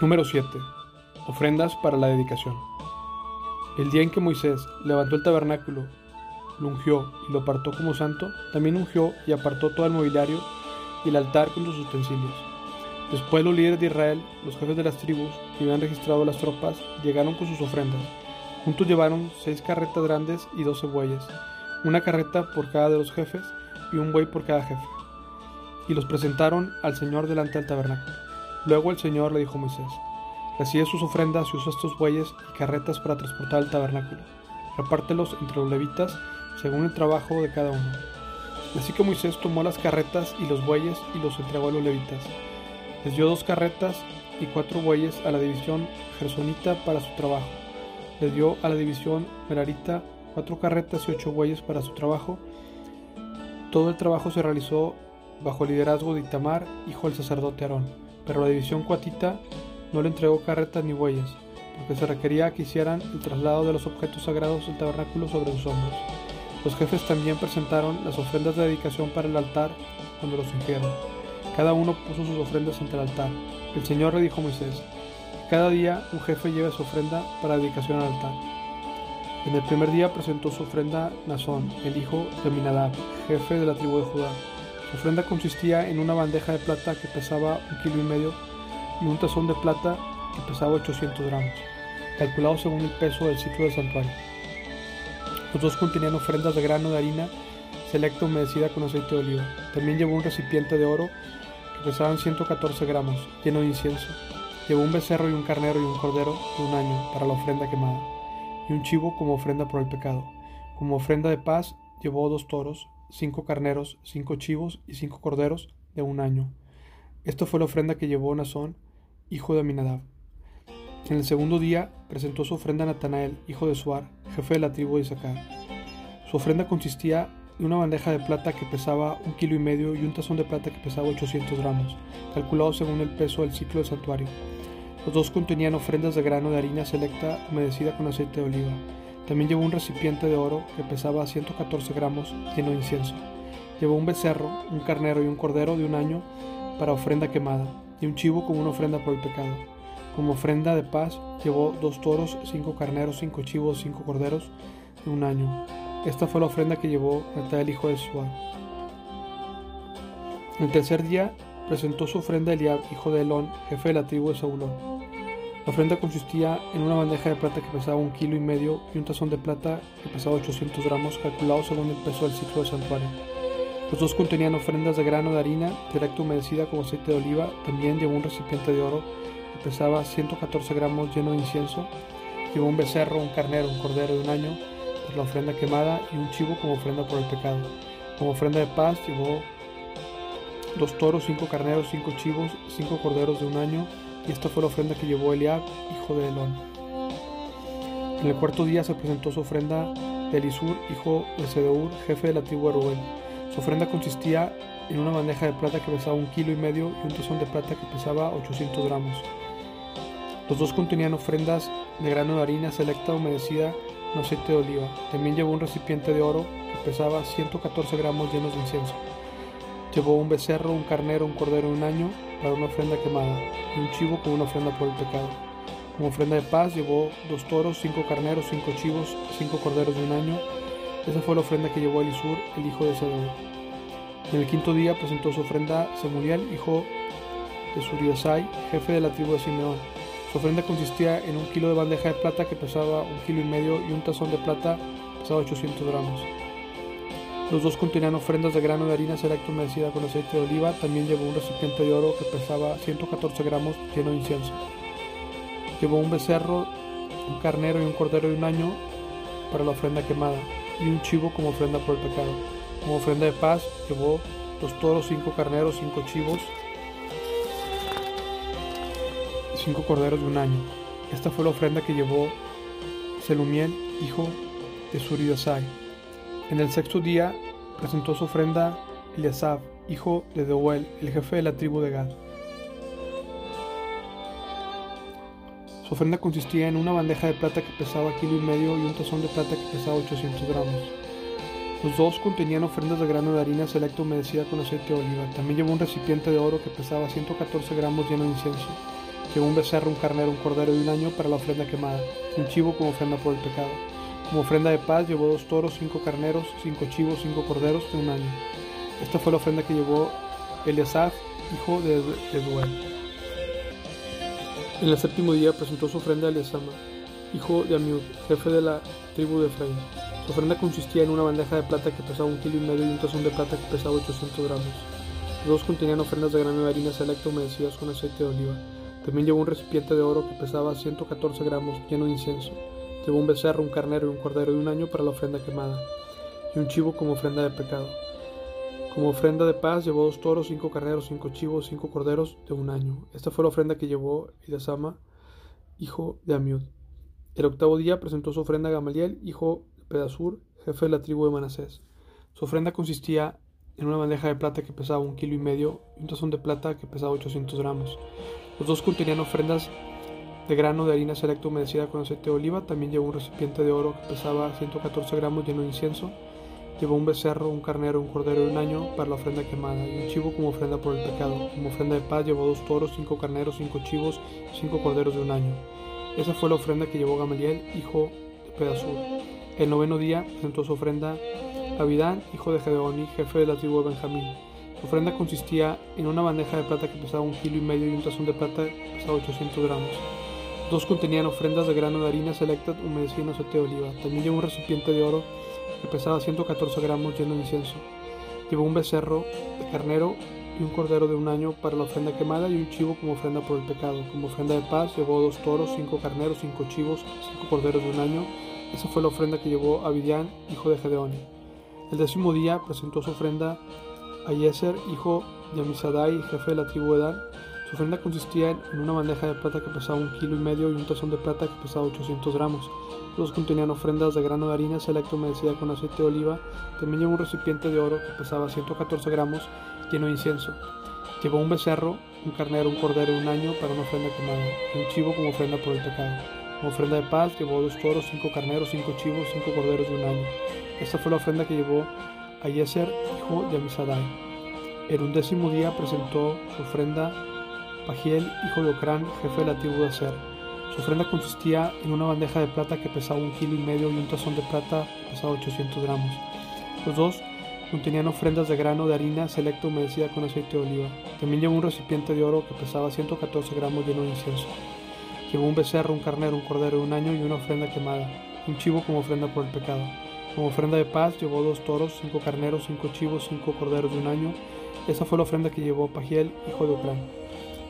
Número 7. Ofrendas para la dedicación. El día en que Moisés levantó el tabernáculo, lo ungió y lo apartó como santo, también ungió y apartó todo el mobiliario y el altar con sus utensilios. Después los líderes de Israel, los jefes de las tribus que habían registrado las tropas, llegaron con sus ofrendas. Juntos llevaron seis carretas grandes y doce bueyes, una carreta por cada de los jefes y un buey por cada jefe. Y los presentaron al Señor delante del tabernáculo. Luego el Señor le dijo a Moisés, recibe sus ofrendas y usa estos bueyes y carretas para transportar el tabernáculo. Repártelos entre los levitas según el trabajo de cada uno. Así que Moisés tomó las carretas y los bueyes y los entregó a los levitas. Les dio dos carretas y cuatro bueyes a la división gersonita para su trabajo. Le dio a la división merarita cuatro carretas y ocho bueyes para su trabajo. Todo el trabajo se realizó bajo el liderazgo de Itamar, hijo del sacerdote Aarón, pero la división cuatita no le entregó carretas ni bueyes, porque se requería que hicieran el traslado de los objetos sagrados del tabernáculo sobre sus hombros. Los jefes también presentaron las ofrendas de dedicación para el altar cuando los ungieron. Cada uno puso sus ofrendas ante el altar. El Señor le dijo a Moisés, cada día un jefe lleve su ofrenda para dedicación al altar. En el primer día presentó su ofrenda Nazón, el hijo de Minadab, jefe de la tribu de Judá. Su ofrenda consistía en una bandeja de plata que pesaba un kilo y medio y un tazón de plata que pesaba 800 gramos, calculado según el peso del ciclo del santuario. Los dos contenían ofrendas de grano de harina selecta humedecida con aceite de oliva. También llevó un recipiente de oro que pesaban 114 gramos, lleno de incienso. Llevó un becerro y un carnero y un cordero de un año para la ofrenda quemada, y un chivo como ofrenda por el pecado. Como ofrenda de paz llevó dos toros, cinco carneros, cinco chivos y cinco corderos de un año. Esto fue la ofrenda que llevó Nazón, hijo de Aminadab. En el segundo día presentó su ofrenda a Natanael, hijo de Suar, jefe de la tribu de Isaacar. Su ofrenda consistía en una bandeja de plata que pesaba un kilo y medio y un tazón de plata que pesaba 800 gramos, calculado según el peso del ciclo del santuario. Los dos contenían ofrendas de grano de harina selecta humedecida con aceite de oliva. También llevó un recipiente de oro que pesaba 114 gramos lleno de incienso. Llevó un becerro, un carnero y un cordero de un año para ofrenda quemada, y un chivo como una ofrenda por el pecado. Como ofrenda de paz llevó dos toros, cinco carneros, cinco chivos, cinco corderos de un año. Esta fue la ofrenda que llevó el hijo de Suar. El tercer día presentó su ofrenda Eliab, hijo de Elón, jefe de la tribu de Saulón. La ofrenda consistía en una bandeja de plata que pesaba un kilo y medio y un tazón de plata que pesaba 800 gramos, calculado según el peso del ciclo del santuario. Los dos contenían ofrendas de grano de harina, directa humedecida con aceite de oliva. También llevó un recipiente de oro que pesaba 114 gramos lleno de incienso. Llevó un becerro, un carnero, un cordero de un año por la ofrenda quemada y un chivo como ofrenda por el pecado. Como ofrenda de paz llevó dos toros, cinco carneros, cinco chivos, cinco corderos de un año. Y esta fue la ofrenda que llevó Eliab, hijo de Elón. En el cuarto día se presentó su ofrenda de Elisur, hijo de Sedeur, jefe de la tribu de Rubén. Su ofrenda consistía en una bandeja de plata que pesaba un kilo y medio y un tazón de plata que pesaba 800 gramos. Los dos contenían ofrendas de grano de harina selecta humedecida con aceite de oliva. También llevó un recipiente de oro que pesaba 114 gramos llenos de incienso. Llevó un becerro, un carnero, un cordero de un año para una ofrenda quemada y un chivo como una ofrenda por el pecado. Como ofrenda de paz llevó dos toros, cinco carneros, cinco chivos, cinco corderos de un año. Esa fue la ofrenda que llevó Elisur, el hijo de Sedón. En el quinto día presentó su ofrenda Semuliel, hijo de Suriasai, jefe de la tribu de Simeón. Su ofrenda consistía en un kilo de bandeja de plata que pesaba un kilo y medio y un tazón de plata pesaba 800 gramos. Los dos contenían ofrendas de grano de harina selecta humedecida con aceite de oliva. También llevó un recipiente de oro que pesaba 114 gramos lleno de incienso. Llevó un becerro, un carnero y un cordero de un año para la ofrenda quemada y un chivo como ofrenda por el pecado. Como ofrenda de paz llevó dos toros, cinco carneros, cinco chivos, cinco corderos de un año. Esta fue la ofrenda que llevó Selumiel, hijo de Suridasai. En el sexto día presentó su ofrenda Eliasab, hijo de Deuel, el jefe de la tribu de Gad. Su ofrenda consistía en una bandeja de plata que pesaba kilo y medio y un tazón de plata que pesaba 800 gramos. Los dos contenían ofrendas de grano de harina selecta humedecida con aceite de oliva. También llevó un recipiente de oro que pesaba 114 gramos lleno de incienso. Llevó un becerro, un carnero, un cordero y un año para la ofrenda quemada, un chivo como ofrenda por el pecado. Como ofrenda de paz llevó dos toros, cinco carneros, cinco chivos, cinco corderos de un año. Esta fue la ofrenda que llevó Eliasaf, hijo de Eduel. En el séptimo día presentó su ofrenda a Eliasama, hijo de Amiud, jefe de la tribu de Efraín. Su ofrenda consistía en una bandeja de plata que pesaba un kilo y medio y un tazón de plata que pesaba 800 gramos. Dos contenían ofrendas de grano de harina selecta humedecidas con aceite de oliva. También llevó un recipiente de oro que pesaba 114 gramos lleno de incienso. Llevó un becerro, un carnero y un cordero de un año para la ofrenda quemada, y un chivo como ofrenda de pecado. Como ofrenda de paz llevó dos toros, cinco carneros, cinco chivos, cinco corderos de un año. Esta fue la ofrenda que llevó Eliasama, hijo de Amiud. El octavo día presentó su ofrenda a Gamaliel, hijo de Pedasur, jefe de la tribu de Manasés. Su ofrenda consistía en una bandeja de plata que pesaba un kilo y medio y un tazón de plata que pesaba 800 gramos. Los dos contenían ofrendas de grano de harina selecta humedecida con aceite de oliva. También llevó un recipiente de oro que pesaba 114 gramos lleno de incienso. Llevó un becerro, un carnero, un cordero de un año para la ofrenda quemada y un chivo como ofrenda por el pecado. Como ofrenda de paz llevó dos toros, cinco carneros, cinco chivos y cinco corderos de un año. Esa fue la ofrenda que llevó Gamaliel, hijo de Pedasur. El noveno día presentó su ofrenda Abidán, hijo de Gedeoni, jefe de la tribu de Benjamín. Su ofrenda consistía en una bandeja de plata que pesaba un kilo y medio y un tazón de plata que pesaba 800 gramos. Dos contenían ofrendas de grano de harina selecta humedecida en aceite de oliva. También llevó un recipiente de oro que pesaba 114 gramos lleno de incienso. Llevó un becerro de carnero y un cordero de un año para la ofrenda quemada y un chivo como ofrenda por el pecado. Como ofrenda de paz llevó dos toros, cinco carneros, cinco chivos, cinco corderos de un año. Esa fue la ofrenda que llevó Abidián, hijo de Gedeoni. El décimo día presentó su ofrenda a Yeser, hijo de Amisadai, jefe de la tribu de Dan. Su ofrenda consistía en una bandeja de plata que pesaba un kilo y medio y un tazón de plata que pesaba 800 gramos. Los contenían ofrendas de grano de harina selecto humedecida con aceite de oliva. También llevó un recipiente de oro que pesaba 114 gramos lleno de incienso. Llevó un becerro, un carnero, un cordero de un año para una ofrenda quemada, un chivo como ofrenda por el pecado. Como ofrenda de paz llevó dos toros, cinco carneros, cinco chivos, cinco corderos de un año. Esta fue la ofrenda que llevó a Yeser, hijo de Amisadai. En un décimo día presentó su ofrenda Pagiel, hijo de Ocrán, jefe de la tribu de Aser. Su ofrenda consistía en una bandeja de plata que pesaba un kilo y medio y un tazón de plata que pesaba 800 gramos. Los dos contenían ofrendas de grano de harina selecta humedecida con aceite de oliva. También llevó un recipiente de oro que pesaba 114 gramos lleno de incienso. Llevó un becerro, un carnero, un cordero de un año y una ofrenda quemada, un chivo como ofrenda por el pecado. Como ofrenda de paz llevó dos toros, cinco carneros, cinco chivos, cinco corderos de un año. Esa fue la ofrenda que llevó Pagiel, hijo de Ocrán.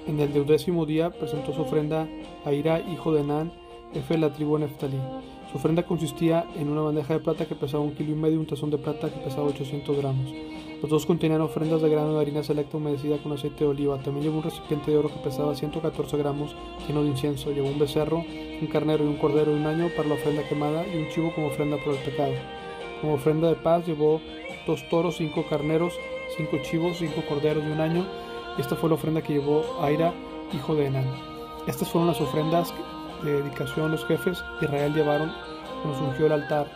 En el deudécimo día presentó su ofrenda a Ira, hijo de Nan, jefe de la tribu Neftalí. Su ofrenda consistía en una bandeja de plata que pesaba un kilo y medio y un tazón de plata que pesaba 800 gramos. Los dos contenían ofrendas de grano de harina selecta humedecida con aceite de oliva. También llevó un recipiente de oro que pesaba 114 gramos lleno de incienso. Llevó un becerro, un carnero y un cordero de un año para la ofrenda quemada y un chivo como ofrenda por el pecado. Como ofrenda de paz llevó dos toros, cinco carneros, cinco chivos, cinco corderos de un año. Esta fue la ofrenda que llevó Aira, hijo de Enán. Estas fueron las ofrendas de dedicación los jefes de Israel llevaron cuando ungió el altar.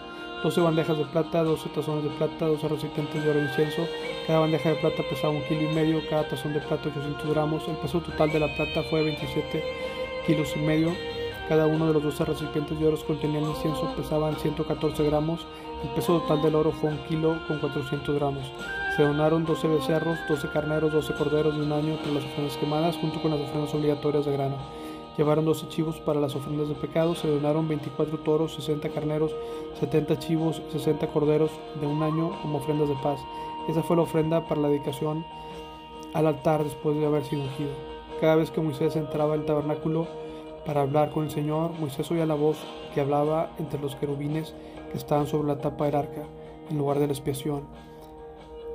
12 bandejas de plata, 12 tazones de plata, 12 recipientes de oro incienso. Cada bandeja de plata pesaba un kilo y medio, cada tazón de plata 800 gramos. El peso total de la plata fue 27 kilos y medio. Cada uno de los 12 recipientes de oro contenían incienso, pesaban 114 gramos. El peso total del oro fue un kilo con 400 gramos. Se donaron 12 becerros, 12 carneros, 12 corderos de un año para las ofrendas quemadas, junto con las ofrendas obligatorias de grano. Llevaron 12 chivos para las ofrendas de pecado, se donaron 24 toros, 60 carneros, 70 chivos, 60 corderos de un año como ofrendas de paz. Esa fue la ofrenda para la dedicación al altar después de haber sido ungido. Cada vez que Moisés entraba al tabernáculo para hablar con el Señor, Moisés oía la voz que hablaba entre los querubines que estaban sobre la tapa del arca, en lugar de la expiación,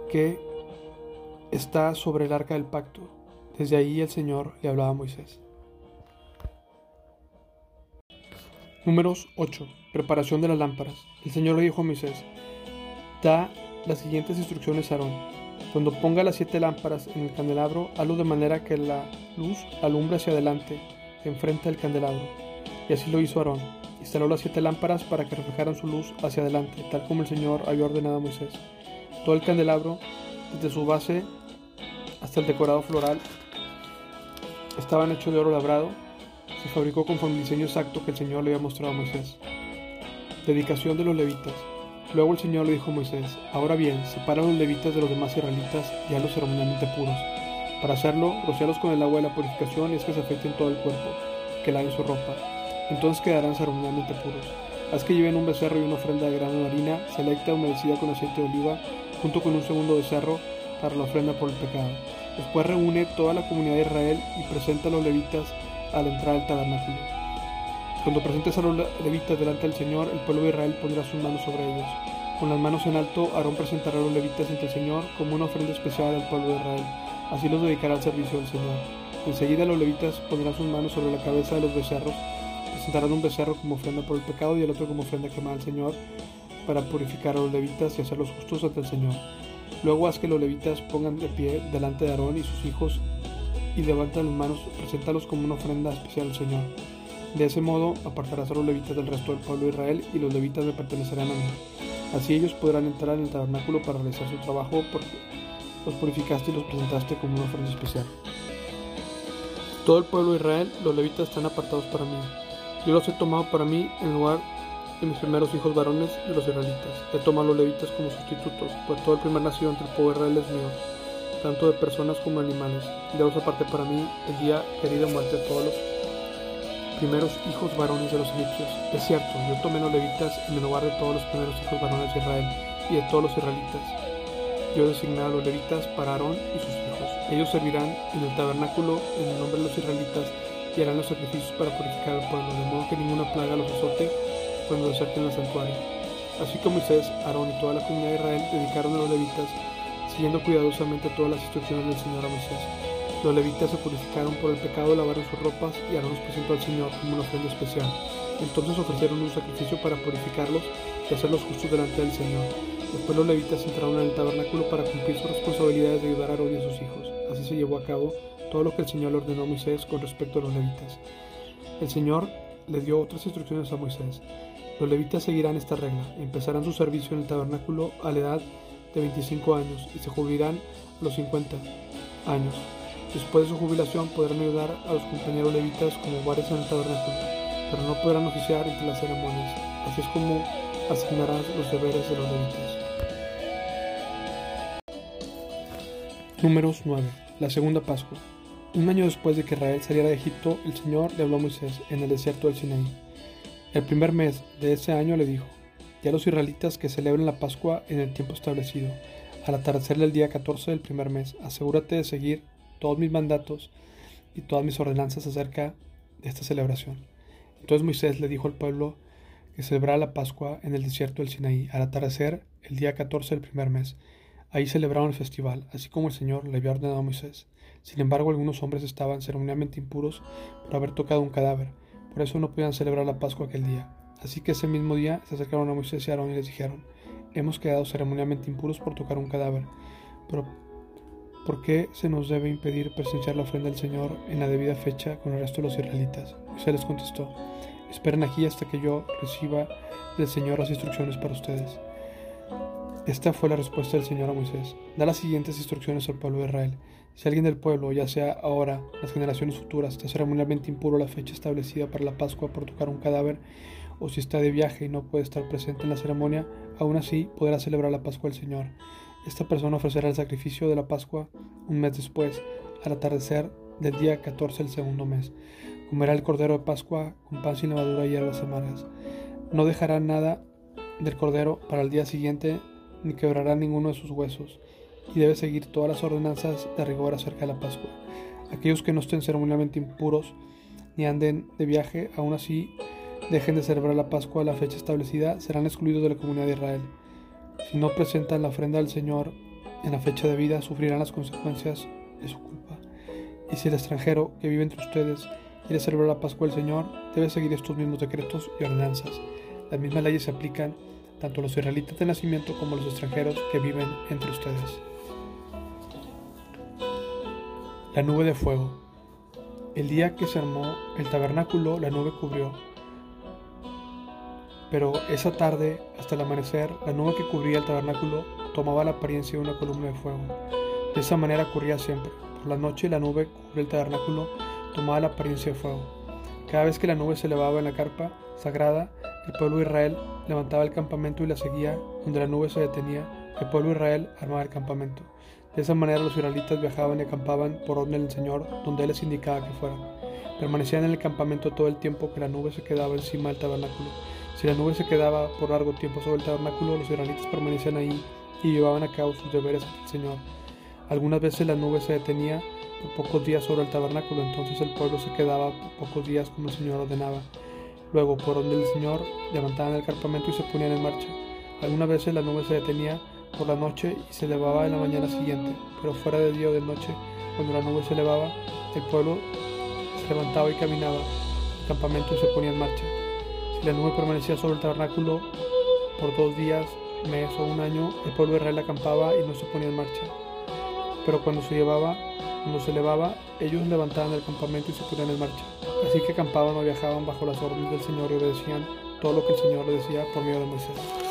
que está sobre el arca del pacto. Desde ahí el Señor le hablaba a Moisés. Números 8. Preparación de las lámparas. El Señor le dijo a Moisés, da las siguientes instrucciones a Aarón. Cuando ponga las siete lámparas en el candelabro, hazlo de manera que la luz alumbre hacia adelante, enfrente del candelabro. Y así lo hizo Aarón. Instaló las siete lámparas para que reflejaran su luz hacia adelante, tal como el Señor había ordenado a Moisés. Todo el candelabro, desde su base hasta el decorado floral, estaban hechos de oro labrado se fabricó conforme el diseño exacto que el Señor le había mostrado a Moisés. Dedicación de los levitas. Luego el Señor le dijo a Moisés, ahora bien, separa a los levitas de los demás israelitas y a los ceremonialmente puros. Para hacerlo, rocialos con el agua de la purificación y es que se afecten todo el cuerpo, que laven su ropa. Entonces quedarán ceremonialmente puros. Haz que lleven un becerro y una ofrenda de grano de harina, selecta humedecida con aceite de oliva, junto con un segundo becerro para la ofrenda por el pecado. Después reúne toda la comunidad de Israel y presenta a los levitas a la entrada del tabernáculo. Cuando presentes a los levitas delante del Señor, el pueblo de Israel pondrá sus manos sobre ellos. Con las manos en alto, Aarón presentará a los levitas ante el Señor como una ofrenda especial al pueblo de Israel. Así los dedicará al servicio del Señor. Enseguida los levitas pondrán sus manos sobre la cabeza de los becerros, presentarán un becerro como ofrenda por el pecado y el otro como ofrenda quemada al Señor, para purificar a los levitas y hacerlos justos ante el Señor. Luego haz que los levitas pongan de pie delante de Aarón y sus hijos y levantan las manos, preséntalos como una ofrenda especial al Señor. De ese modo apartarás a los levitas del resto del pueblo de Israel y los levitas me pertenecerán a mí. Así ellos podrán entrar en el tabernáculo para realizar su trabajo porque los purificaste y los presentaste como una ofrenda especial. Todo el pueblo de Israel, los levitas están apartados para mí. Yo los he tomado para mí en lugar de mis primeros hijos varones de los israelitas. He tomado a los levitas como sustitutos, pues todo el primer nacido entre el pueblo Israel es mío tanto de personas como de animales. Dios aparte para mí el día querido muerte de todos los primeros hijos varones de los egipcios. Es cierto, yo tomé los levitas en el lugar de todos los primeros hijos varones de Israel y de todos los israelitas. Yo designé a los levitas para Aarón y sus hijos. Ellos servirán en el tabernáculo en el nombre de los israelitas y harán los sacrificios para purificar al pueblo, de modo que ninguna plaga los azote cuando deserten el santuario. Así como Moisés, Aarón y toda la comunidad de Israel dedicaron a los levitas siguiendo cuidadosamente todas las instrucciones del Señor a Moisés. Los levitas se purificaron por el pecado, lavaron sus ropas y Aarón los presentó al Señor como una ofrenda especial. Entonces ofrecieron un sacrificio para purificarlos y hacerlos justos delante del Señor. Después los levitas entraron en el tabernáculo para cumplir sus responsabilidades de ayudar a Aarón y a sus hijos. Así se llevó a cabo todo lo que el Señor ordenó a Moisés con respecto a los levitas. El Señor le dio otras instrucciones a Moisés. Los levitas seguirán esta regla. Empezarán su servicio en el tabernáculo a la edad de 25 años y se jubilarán a los 50 años. Después de su jubilación podrán ayudar a los compañeros levitas como varios en el tabernáculo, pero no podrán oficiar entre las ceremonias. Así es como asignarás los deberes de los levitas. Números 9. La segunda Pascua. Un año después de que Israel saliera de Egipto, el Señor le habló a Moisés en el desierto del Sinaí. El primer mes de ese año le dijo, y a los israelitas que celebren la Pascua en el tiempo establecido, al atardecer del día 14 del primer mes. Asegúrate de seguir todos mis mandatos y todas mis ordenanzas acerca de esta celebración. Entonces Moisés le dijo al pueblo que celebrara la Pascua en el desierto del Sinaí, al atardecer el día 14 del primer mes. Ahí celebraron el festival, así como el Señor le había ordenado a Moisés. Sin embargo, algunos hombres estaban ceremonialmente impuros por haber tocado un cadáver, por eso no podían celebrar la Pascua aquel día. Así que ese mismo día se acercaron a Moisés y Aarón y les dijeron, hemos quedado ceremonialmente impuros por tocar un cadáver, pero ¿por qué se nos debe impedir presenciar la ofrenda del Señor en la debida fecha con el resto de los israelitas? Moisés les contestó, esperen aquí hasta que yo reciba del Señor las instrucciones para ustedes. Esta fue la respuesta del Señor a Moisés. Da las siguientes instrucciones al pueblo de Israel. Si alguien del pueblo, ya sea ahora, las generaciones futuras, está ceremonialmente impuro la fecha establecida para la Pascua por tocar un cadáver, o si está de viaje y no puede estar presente en la ceremonia, aún así podrá celebrar la Pascua del Señor. Esta persona ofrecerá el sacrificio de la Pascua un mes después, al atardecer del día 14 del segundo mes. Comerá el cordero de Pascua con pan sin levadura y hierbas amargas. No dejará nada del cordero para el día siguiente, ni quebrará ninguno de sus huesos, y debe seguir todas las ordenanzas de rigor acerca de la Pascua. Aquellos que no estén ceremonialmente impuros, ni anden de viaje, aún así dejen de celebrar la Pascua a la fecha establecida, serán excluidos de la comunidad de Israel. Si no presentan la ofrenda al Señor en la fecha de vida, sufrirán las consecuencias de su culpa. Y si el extranjero que vive entre ustedes quiere celebrar la Pascua del Señor, debe seguir estos mismos decretos y ordenanzas. Las mismas leyes se aplican tanto a los israelitas de nacimiento como a los extranjeros que viven entre ustedes. La nube de fuego. El día que se armó el tabernáculo, la nube cubrió pero esa tarde, hasta el amanecer, la nube que cubría el tabernáculo tomaba la apariencia de una columna de fuego. De esa manera ocurría siempre. Por la noche la nube cubría el tabernáculo tomaba la apariencia de fuego. Cada vez que la nube se elevaba en la carpa sagrada, el pueblo de Israel levantaba el campamento y la seguía. Donde la nube se detenía, el pueblo de Israel armaba el campamento. De esa manera los israelitas viajaban y acampaban por orden del Señor, donde Él les indicaba que fueran. Permanecían en el campamento todo el tiempo que la nube se quedaba encima del tabernáculo. Si la nube se quedaba por largo tiempo sobre el tabernáculo, los israelitas permanecían ahí y llevaban a cabo sus deberes ante el Señor. Algunas veces la nube se detenía por pocos días sobre el tabernáculo, entonces el pueblo se quedaba por pocos días como el Señor ordenaba. Luego, por donde el Señor, levantaban el campamento y se ponían en marcha. Algunas veces la nube se detenía por la noche y se elevaba en la mañana siguiente, pero fuera de día o de noche, cuando la nube se elevaba, el pueblo se levantaba y caminaba el campamento se ponía en marcha. Si la nube permanecía sobre el tabernáculo por dos días, mes o un año, el pueblo de Israel acampaba y no se ponía en marcha. Pero cuando se llevaba cuando se elevaba, ellos levantaban el campamento y se ponían en marcha. Así que acampaban o viajaban bajo las órdenes del Señor y obedecían todo lo que el Señor le decía por medio de Moisés.